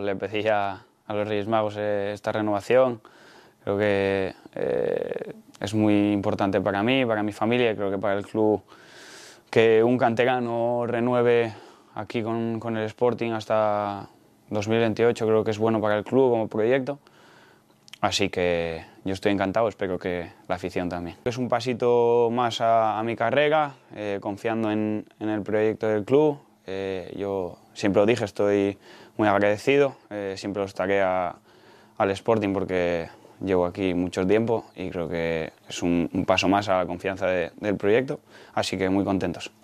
Le pedí a, a los Reyes Magos eh, esta renovación, creo que eh, es muy importante para mí, para mi familia, creo que para el club que un canterano renueve aquí con, con el Sporting hasta 2028 creo que es bueno para el club como proyecto. Así que yo estoy encantado, espero que la afición también. Es un pasito más a, a mi carrera, eh, confiando en, en, el proyecto del club. Eh, yo siempre lo dije, estoy muy agradecido, eh, siempre lo estaré a, al Sporting porque llevo aquí mucho tiempo y creo que es un, un paso más a la confianza de, del proyecto, así que muy contentos.